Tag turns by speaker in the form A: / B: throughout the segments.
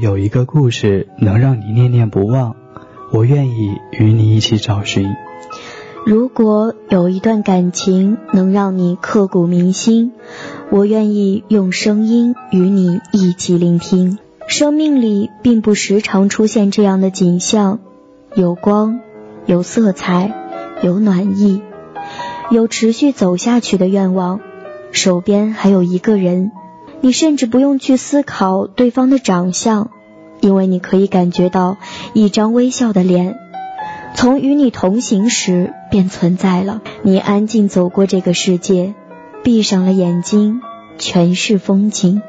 A: 有一个故事能让你念念不忘，我愿意与你一起找寻；
B: 如果有一段感情能让你刻骨铭心，我愿意用声音与你一起聆听。生命里并不时常出现这样的景象，有光，有色彩，有暖意，有持续走下去的愿望，手边还有一个人。你甚至不用去思考对方的长相，因为你可以感觉到一张微笑的脸，从与你同行时便存在了。你安静走过这个世界，闭上了眼睛，全是风景。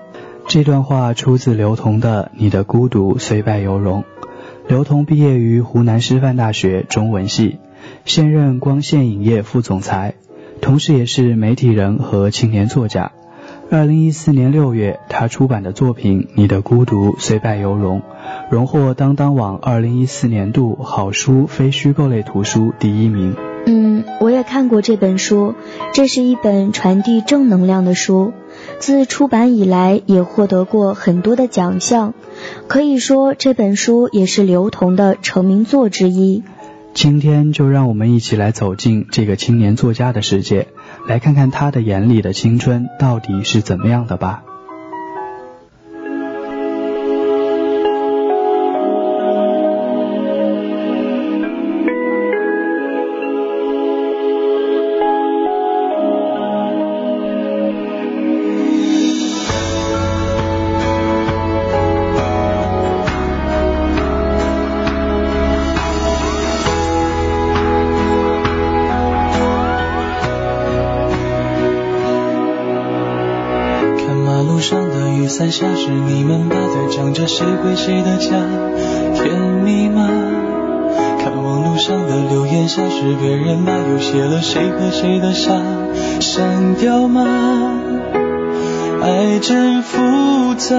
A: 这段话出自刘同的《你的孤独虽败犹荣》。刘同毕业于湖南师范大学中文系，现任光线影业副总裁，同时也是媒体人和青年作家。二零一四年六月，他出版的作品《你的孤独虽败犹荣》，荣获当当网二零一四年度好书非虚构类图书第一名。
B: 嗯，我也看过这本书，这是一本传递正能量的书。自出版以来，也获得过很多的奖项，可以说这本书也是刘同的成名作之一。
A: 今天就让我们一起来走进这个青年作家的世界。来看看他的眼里的青春到底是怎么样的吧。
C: 下是你们吧，在讲着谁回谁的家，甜蜜吗？看网络上的留言下是别人把又写了谁和谁的傻，删掉吗？爱真复杂，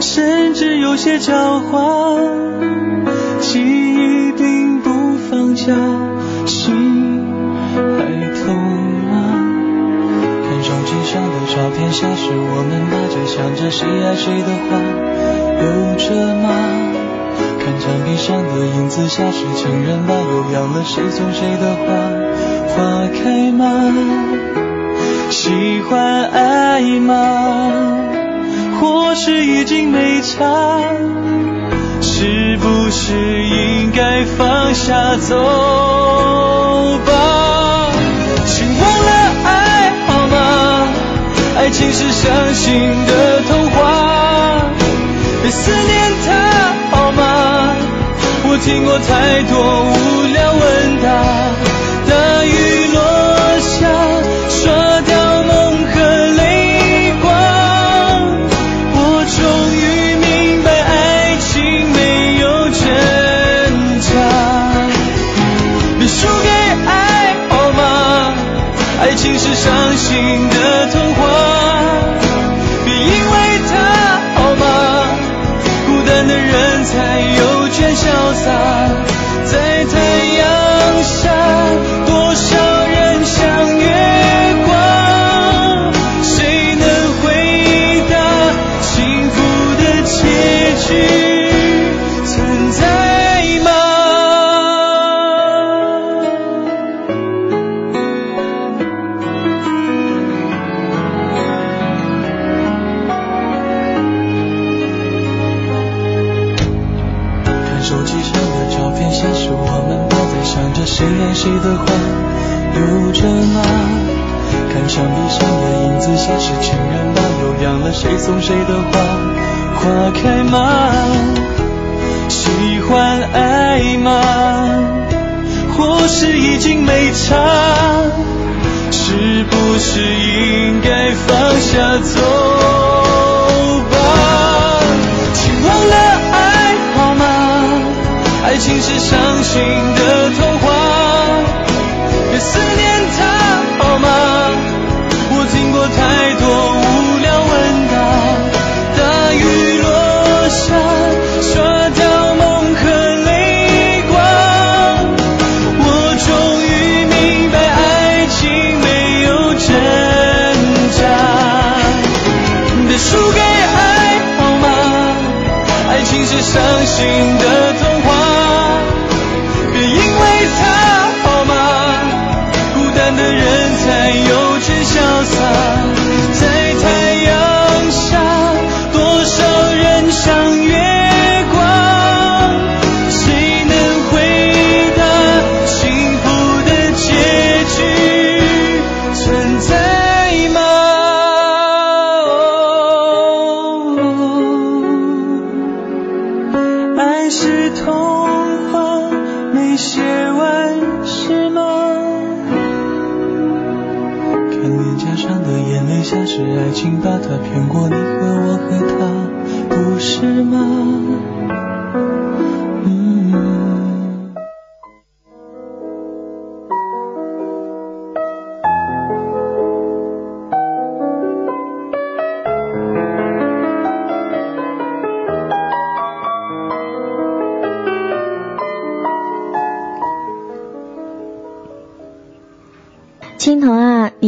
C: 甚至有些狡猾，记忆并不放假，的照片下是我们。想着谁爱谁的话，有着吗？看墙壁上的影子下是情人吧，又养了谁送谁的花，花开吗？喜欢爱吗？或是已经没差？是不是应该放下走吧？爱情是伤心的童话。别思念他好吗？我听过太多无聊问答。
D: 大雨落下，刷掉梦和泪光。我终于明白，爱情没有真假。别输给爱好吗？爱情是伤心的痛。因为。谁的花留着吗？看墙壁上的影子，像是情人把又扬了。谁送谁的花，花开吗？喜欢爱吗？或是已经没差？是不是
C: 应该放下走吧？请忘了爱好
D: 吗？爱
B: 情是伤心的。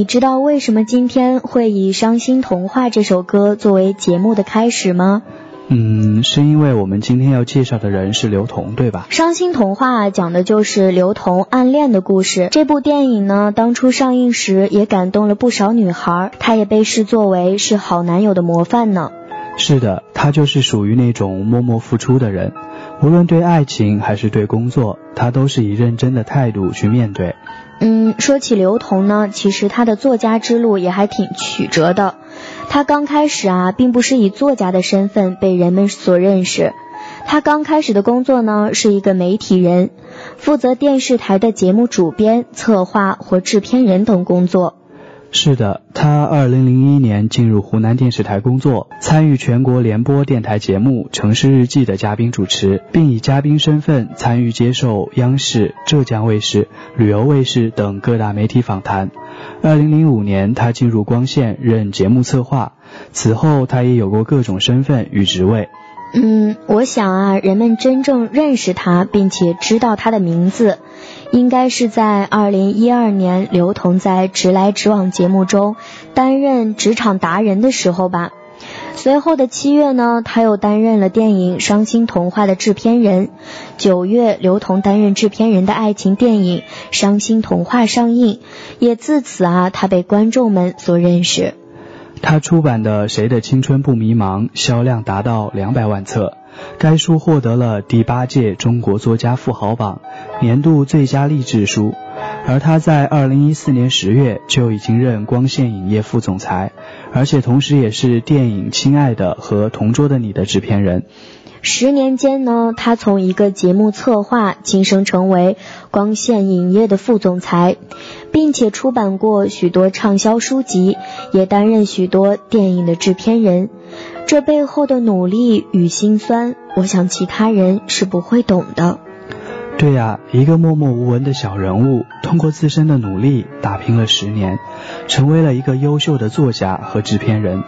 B: 知道为什么今天会以《伤心童话》这首歌作为节目的开始吗？
A: 嗯，是因为我们今天要介绍的人是刘同，对吧？
B: 《伤心童话》讲的就是刘同暗恋的故事。这部电影呢，当初上映时也感动了不少女孩，他也被视作为是好男友的模范呢。
A: 是的，他就是属于那种默默付出的人，无论对爱情还是对工作，他都是以认真的态度去面对。
B: 嗯，说起刘同呢，其实他的作家之路也还挺曲折的。他刚开始啊，并不是以作家的身份被人们所认识。他刚开始的工作呢，是一个媒体人，负责电视台的节目主编、策划或制片人等工作。
A: 是的，他二零零一年进入湖南电视台工作，参与全国联播电台节目《城市日记》的嘉宾主持，并以嘉宾身份参与接受央视、浙江卫视、旅游卫视等各大媒体访谈。二零零五年，他进入光线任节目策划，此后他也有过各种身份与职位。
B: 嗯，我想啊，人们真正认识他，并且知道他的名字，应该是在二零一二年刘同在《直来直往》节目中担任职场达人的时候吧。随后的七月呢，他又担任了电影《伤心童话》的制片人。九月，刘同担任制片人的爱情电影《伤心童话》上映，也自此啊，他被观众们所认识。
A: 他出版的《谁的青春不迷茫》销量达到两百万册，该书获得了第八届中国作家富豪榜年度最佳励志书。而他在二零一四年十月就已经任光线影业副总裁，而且同时也是电影《亲爱的》和《同桌的你》的制片人。
B: 十年间呢，他从一个节目策划晋升成为光线影业的副总裁，并且出版过许多畅销书籍，也担任许多电影的制片人。这背后的努力与辛酸，我想其他人是不会懂的。
A: 对呀、一个默默无闻的小人物，通过自身的努力打拼了十年，成为了一个优秀的作家和制片人。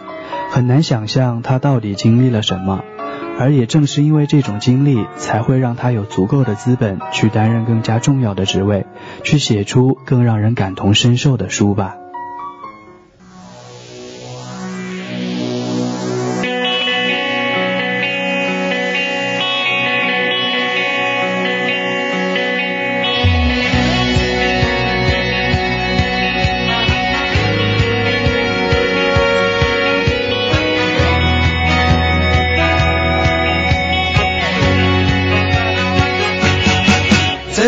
A: 很难想象他到底经历了什么，而也正是因为这种经历，才会让他有足够的资本去担任更加重要的职位，去写出更让人感同身受的书吧。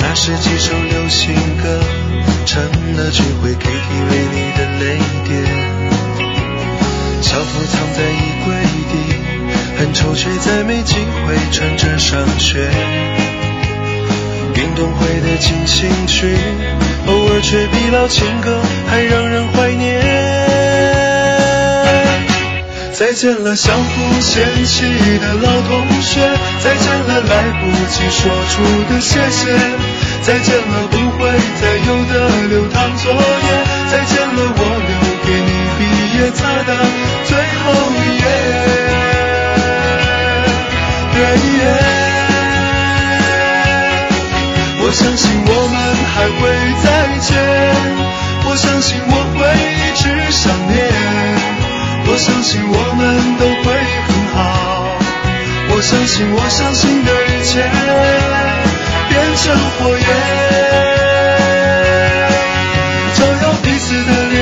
D: 那是几首流行歌，成了聚会 KTV 里的泪点。校服藏在衣柜底，很丑却再没机会穿着上学。运动会的进行曲，偶尔却比老情歌还让人怀念。再见了，相互嫌弃的老同学；再见了，来不及说出的谢谢；再见了，不会再有的流淌作业；再见了，我留给你毕业册的最后一页。我相信我们还会再见，我相信我会一直想念。相信我们都会很好，我相信我相信的一切变成火焰，照耀彼此的脸，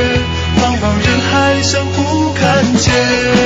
D: 茫茫人海相互看见。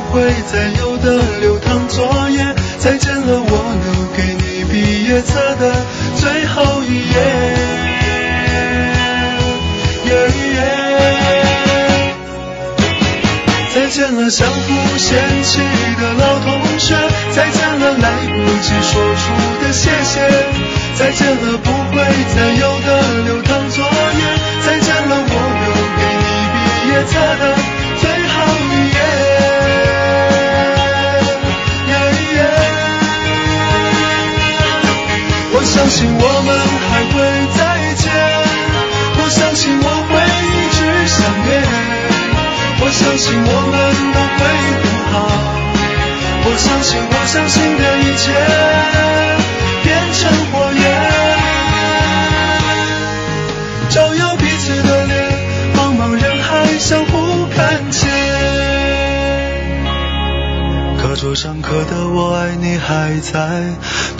D: 会再有的流淌作业；再见了，我留给你毕业册的最后一页。再见了，相互嫌弃的老同学；再见了，来不及说出的谢谢。再见了，不会再有的流淌作业。再见了，我留给你毕业册的相信我们还会再见，我相信我会一直想念，我相信我们都会很好，我相信我相信的一切。变成火焰，照耀彼此的脸，茫茫人海相互看见。课桌上刻的我爱你还在，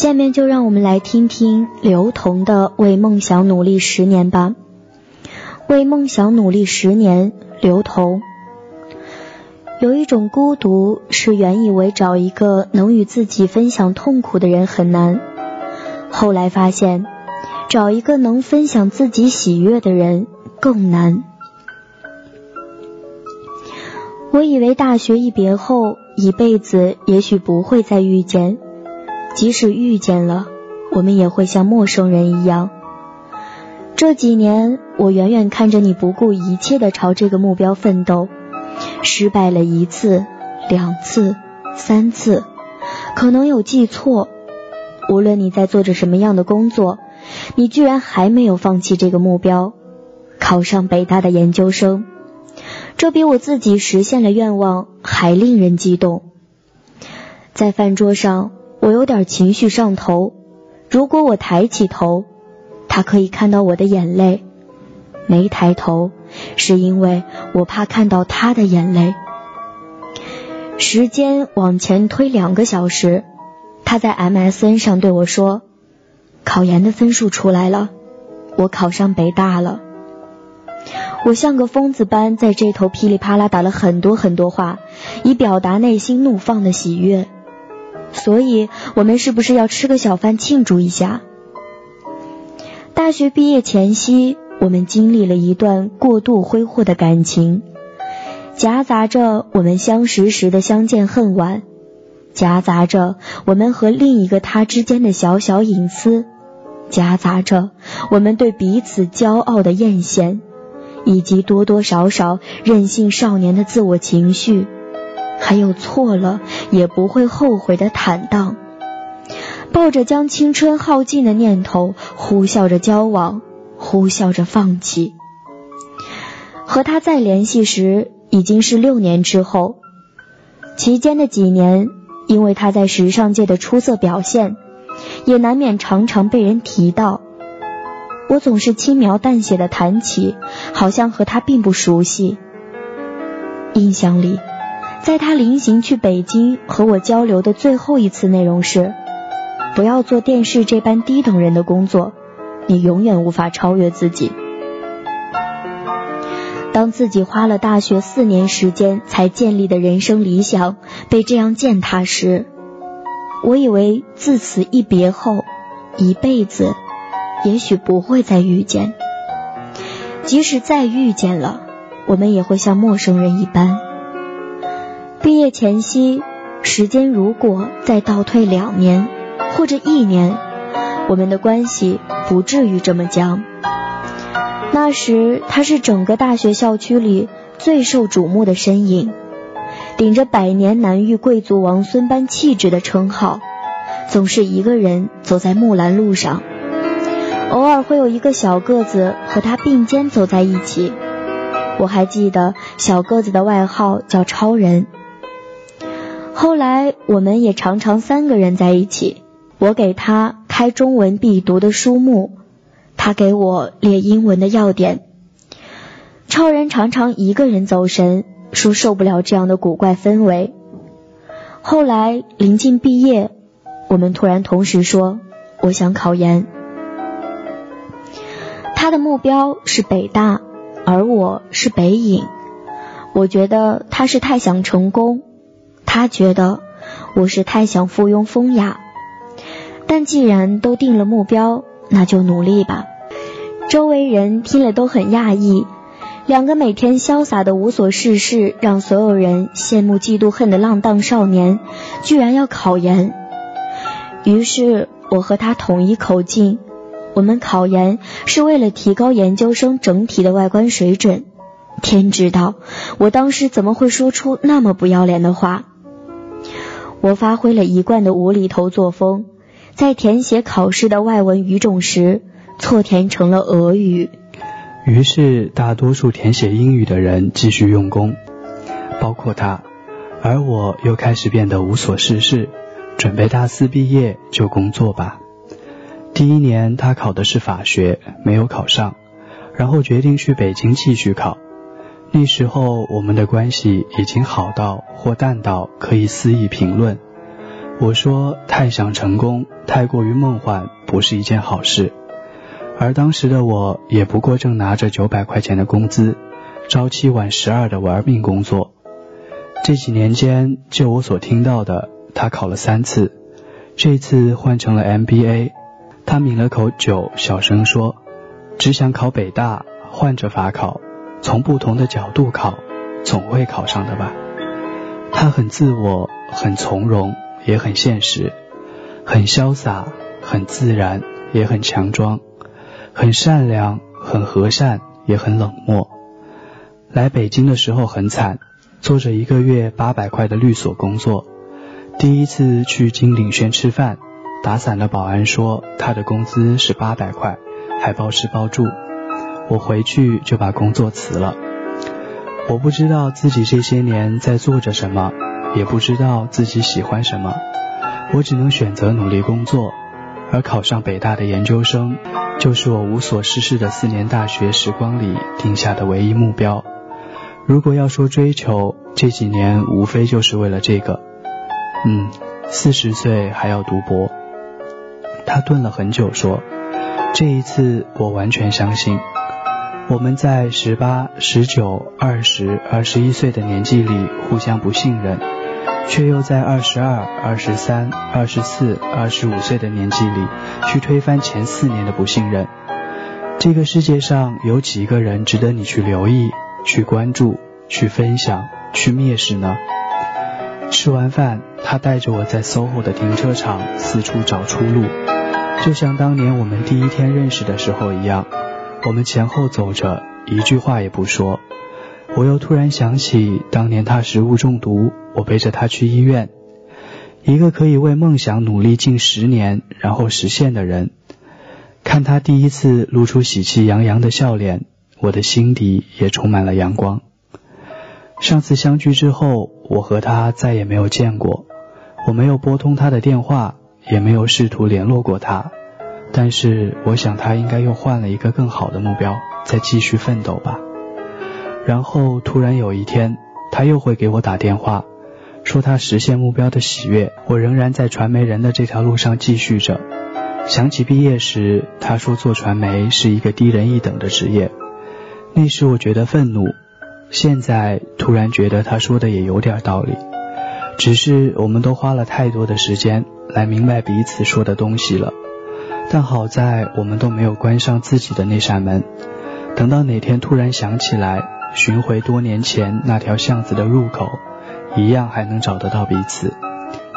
B: 下面就让我们来听听刘同的《为梦想努力十年》吧。为梦想努力十年，刘同。有一种孤独，是原以为找一个能与自己分享痛苦的人很难，后来发现找一个能分享自己喜悦的人更难。我以为大学一别后，一辈子也许不会再遇见。即使遇见了，我们也会像陌生人一样。这几年，我远远看着你不顾一切的朝这个目标奋斗，失败了一次、两次、三次，可能有记错。无论你在做着什么样的工作，你居然还没有放弃这个目标，考上北大的研究生。这比我自己实现了愿望还令人激动。在饭桌上。我有点情绪上头，如果我抬起头，他可以看到我的眼泪；没抬头，是因为我怕看到他的眼泪。时间往前推两个小时，他在 MSN 上对我说：“考研的分数出来了，我考上北大了。”我像个疯子般在这头噼里啪啦打了很多很多话，以表达内心怒放的喜悦。所以，我们是不是要吃个小饭庆祝一下？大学毕业前夕，我们经历了一段过度挥霍的感情，夹杂着我们相识时的相见恨晚，夹杂着我们和另一个他之间的小小隐私，夹杂着我们对彼此骄傲的艳羡，以及多多少少任性少年的自我情绪。还有错了也不会后悔的坦荡，抱着将青春耗尽的念头，呼啸着交往，呼啸着放弃。和他再联系时，已经是六年之后。期间的几年，因为他在时尚界的出色表现，也难免常常被人提到。我总是轻描淡写的谈起，好像和他并不熟悉。印象里。在他临行去北京和我交流的最后一次内容是：不要做电视这般低等人的工作，你永远无法超越自己。当自己花了大学四年时间才建立的人生理想被这样践踏时，我以为自此一别后，一辈子也许不会再遇见。即使再遇见了，我们也会像陌生人一般。毕业前夕，时间如果再倒退两年或者一年，我们的关系不至于这么僵。那时他是整个大学校区里最受瞩目的身影，顶着百年难遇贵族王孙般气质的称号，总是一个人走在木兰路上，偶尔会有一个小个子和他并肩走在一起。我还记得小个子的外号叫超人。后来，我们也常常三个人在一起。我给他开中文必读的书目，他给我列英文的要点。超人常常一个人走神，说受不了这样的古怪氛围。后来临近毕业，我们突然同时说：“我想考研。”他的目标是北大，而我是北影。我觉得他是太想成功。他觉得我是太想附庸风雅，但既然都定了目标，那就努力吧。周围人听了都很讶异，两个每天潇洒的无所事事，让所有人羡慕嫉妒恨的浪荡少年，居然要考研。于是我和他统一口径，我们考研是为了提高研究生整体的外观水准。天知道我当时怎么会说出那么不要脸的话。我发挥了一贯的无厘头作风，在填写考试的外文语种时，错填成了俄语。
A: 于是，大多数填写英语的人继续用功，包括他，而我又开始变得无所事事，准备大四毕业就工作吧。第一年，他考的是法学，没有考上，然后决定去北京继续考。那时候我们的关系已经好到或淡到可以肆意评论。我说太想成功，太过于梦幻，不是一件好事。而当时的我也不过正拿着九百块钱的工资，朝七晚十二的玩命工作。这几年间，就我所听到的，他考了三次，这次换成了 MBA。他抿了口酒，小声说：“只想考北大，换着法考。”从不同的角度考，总会考上的吧。他很自我，很从容，也很现实，很潇洒，很自然，也很强装，很善良，很和善，也很冷漠。来北京的时候很惨，做着一个月八百块的律所工作。第一次去金鼎轩吃饭，打伞的保安说他的工资是八百块，还包吃包住。我回去就把工作辞了。我不知道自己这些年在做着什么，也不知道自己喜欢什么，我只能选择努力工作。而考上北大的研究生，就是我无所事事的四年大学时光里定下的唯一目标。如果要说追求，这几年无非就是为了这个。嗯，四十岁还要读博。他顿了很久，说：“这一次我完全相信。”我们在十八、十九、二十、二十一岁的年纪里互相不信任，却又在二十二、二十三、二十四、二十五岁的年纪里去推翻前四年的不信任。这个世界上有几个人值得你去留意、去关注、去分享、去蔑视呢？吃完饭，他带着我在 SOHO 的停车场四处找出路，就像当年我们第一天认识的时候一样。我们前后走着，一句话也不说。我又突然想起当年他食物中毒，我背着他去医院。一个可以为梦想努力近十年，然后实现的人，看他第一次露出喜气洋洋的笑脸，我的心底也充满了阳光。上次相聚之后，我和他再也没有见过，我没有拨通他的电话，也没有试图联络过他。但是我想他应该又换了一个更好的目标，再继续奋斗吧。然后突然有一天，他又会给我打电话，说他实现目标的喜悦。我仍然在传媒人的这条路上继续着。想起毕业时他说做传媒是一个低人一等的职业，那时我觉得愤怒。现在突然觉得他说的也有点道理，只是我们都花了太多的时间来明白彼此说的东西了。但好在我们都没有关上自己的那扇门，等到哪天突然想起来，寻回多年前那条巷子的入口，一样还能找得到彼此。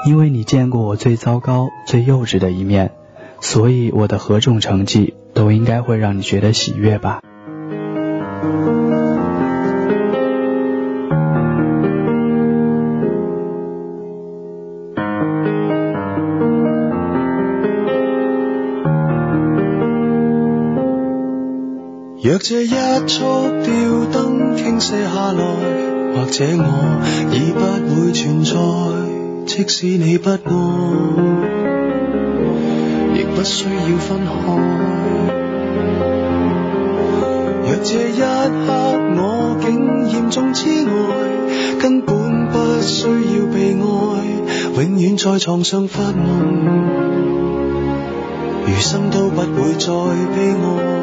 A: 因为你见过我最糟糕、最幼稚的一面，所以我的何种成绩都应该会让你觉得喜悦吧。
E: 若这一束吊灯倾泻下来，或者我已不会存在。即使你不爱，亦不需要分开。若这一刻我竟严重痴呆，根本不需要被爱，永远在床上发梦，余生都不会再悲哀。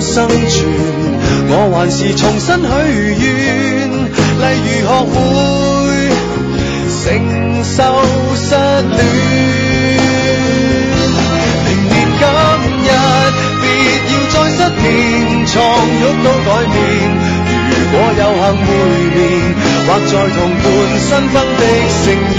E: 生存，我还是重新许愿，例如学会承受失恋。明年今日，别要再失眠，床褥都改变。如果有幸会面，或在同伴新婚的盛宴，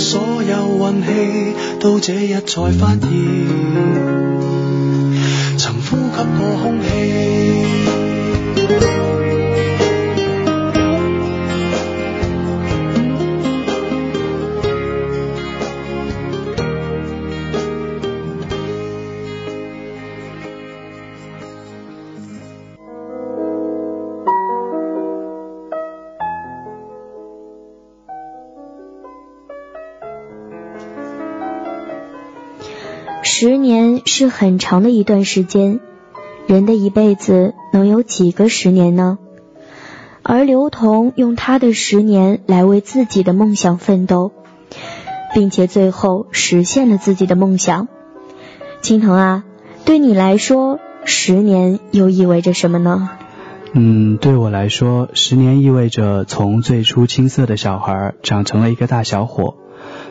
E: 所有运气，到这日才发现，曾呼吸过空气。
B: 十年是很长的一段时间，人的一辈子能有几个十年呢？而刘同用他的十年来为自己的梦想奋斗，并且最后实现了自己的梦想。青藤啊，对你来说，十年又意味着什么呢？
A: 嗯，对我来说，十年意味着从最初青涩的小孩长成了一个大小伙。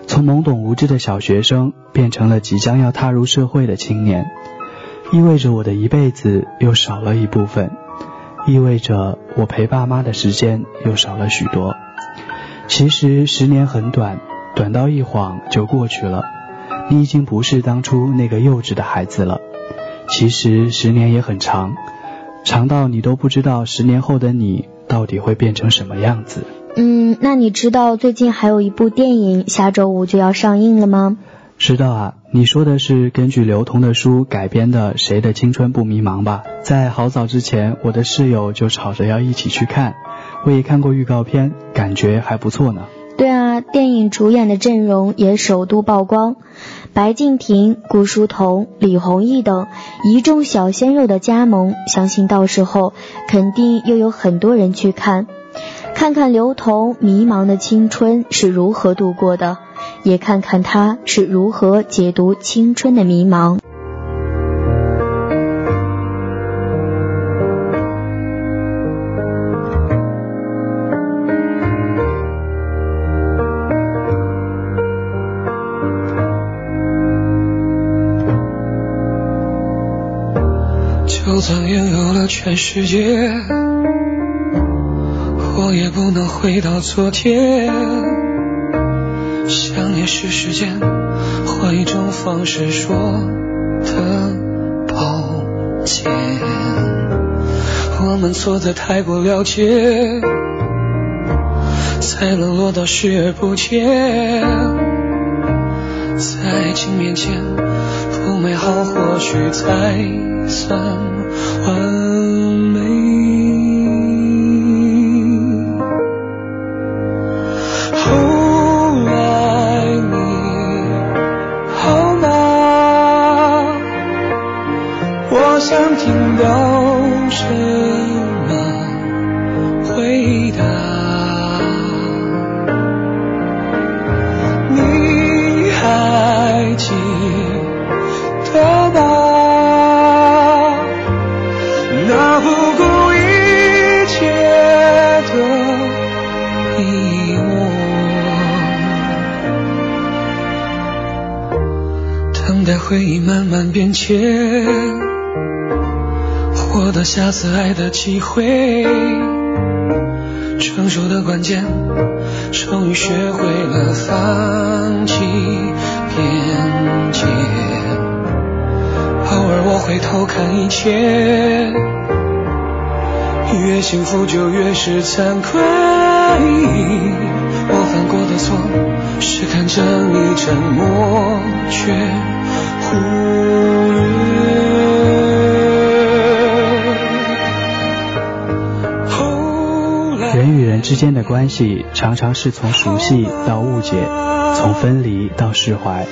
A: 从懵懂无知的小学生变成了即将要踏入社会的青年，意味着我的一辈子又少了一部分，意味着我陪爸妈的时间又少了许多。其实十年很短，短到一晃就过去了，你已经不是当初那个幼稚的孩子了。其实十年也很长，长到你都不知道十年后的你到底会变成什么样子。
B: 嗯，那你知道最近还有一部电影下周五就要上映了吗？
A: 知道啊，你说的是根据刘同的书改编的《谁的青春不迷茫》吧？在好早之前，我的室友就吵着要一起去看，我也看过预告片，感觉还不错呢。
B: 对啊，电影主演的阵容也首度曝光，白敬亭、顾书童、李弘毅等一众小鲜肉的加盟，相信到时候肯定又有很多人去看。看看刘同迷茫的青春是如何度过的，也看看他是如何解读青春的迷茫。
C: 就算拥有了全世界。我也不能回到昨天，想念是时间，换一种方式说的抱歉。我们错的太过了解，才冷落到视而不见。在爱情面前，不美好或许才算回忆慢慢变迁，获得下次爱的机会。成熟的关键，终于学会了放弃边界。偶尔我回头看一切，越幸福就越是惭愧。我犯过的错，是看着你沉默却。
A: 人与人之间的关系，常常是从熟悉到误解，从分离到释怀。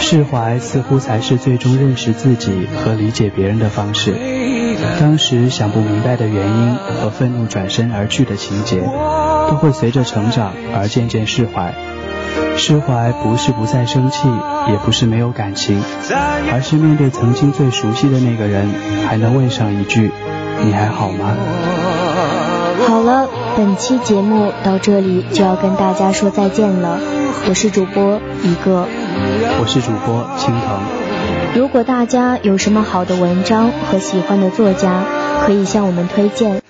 A: 释怀似乎才是最终认识自己和理解别人的方式。当时想不明白的原因和愤怒转身而去的情节，都会随着成长而渐渐释怀。释怀不是不再生气，也不是没有感情，而是面对曾经最熟悉的那个人，还能问上一句：“你还好吗？”
B: 好了，本期节目到这里就要跟大家说再见了。我是主播一个，
A: 我是主播青藤。
B: 如果大家有什么好的文章和喜欢的作家，可以向我们推荐。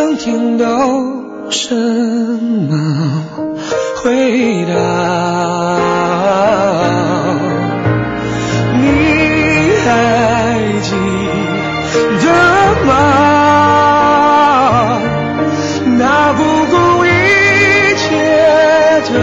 C: 能听到什么回答？你还记得吗？那不顾一切的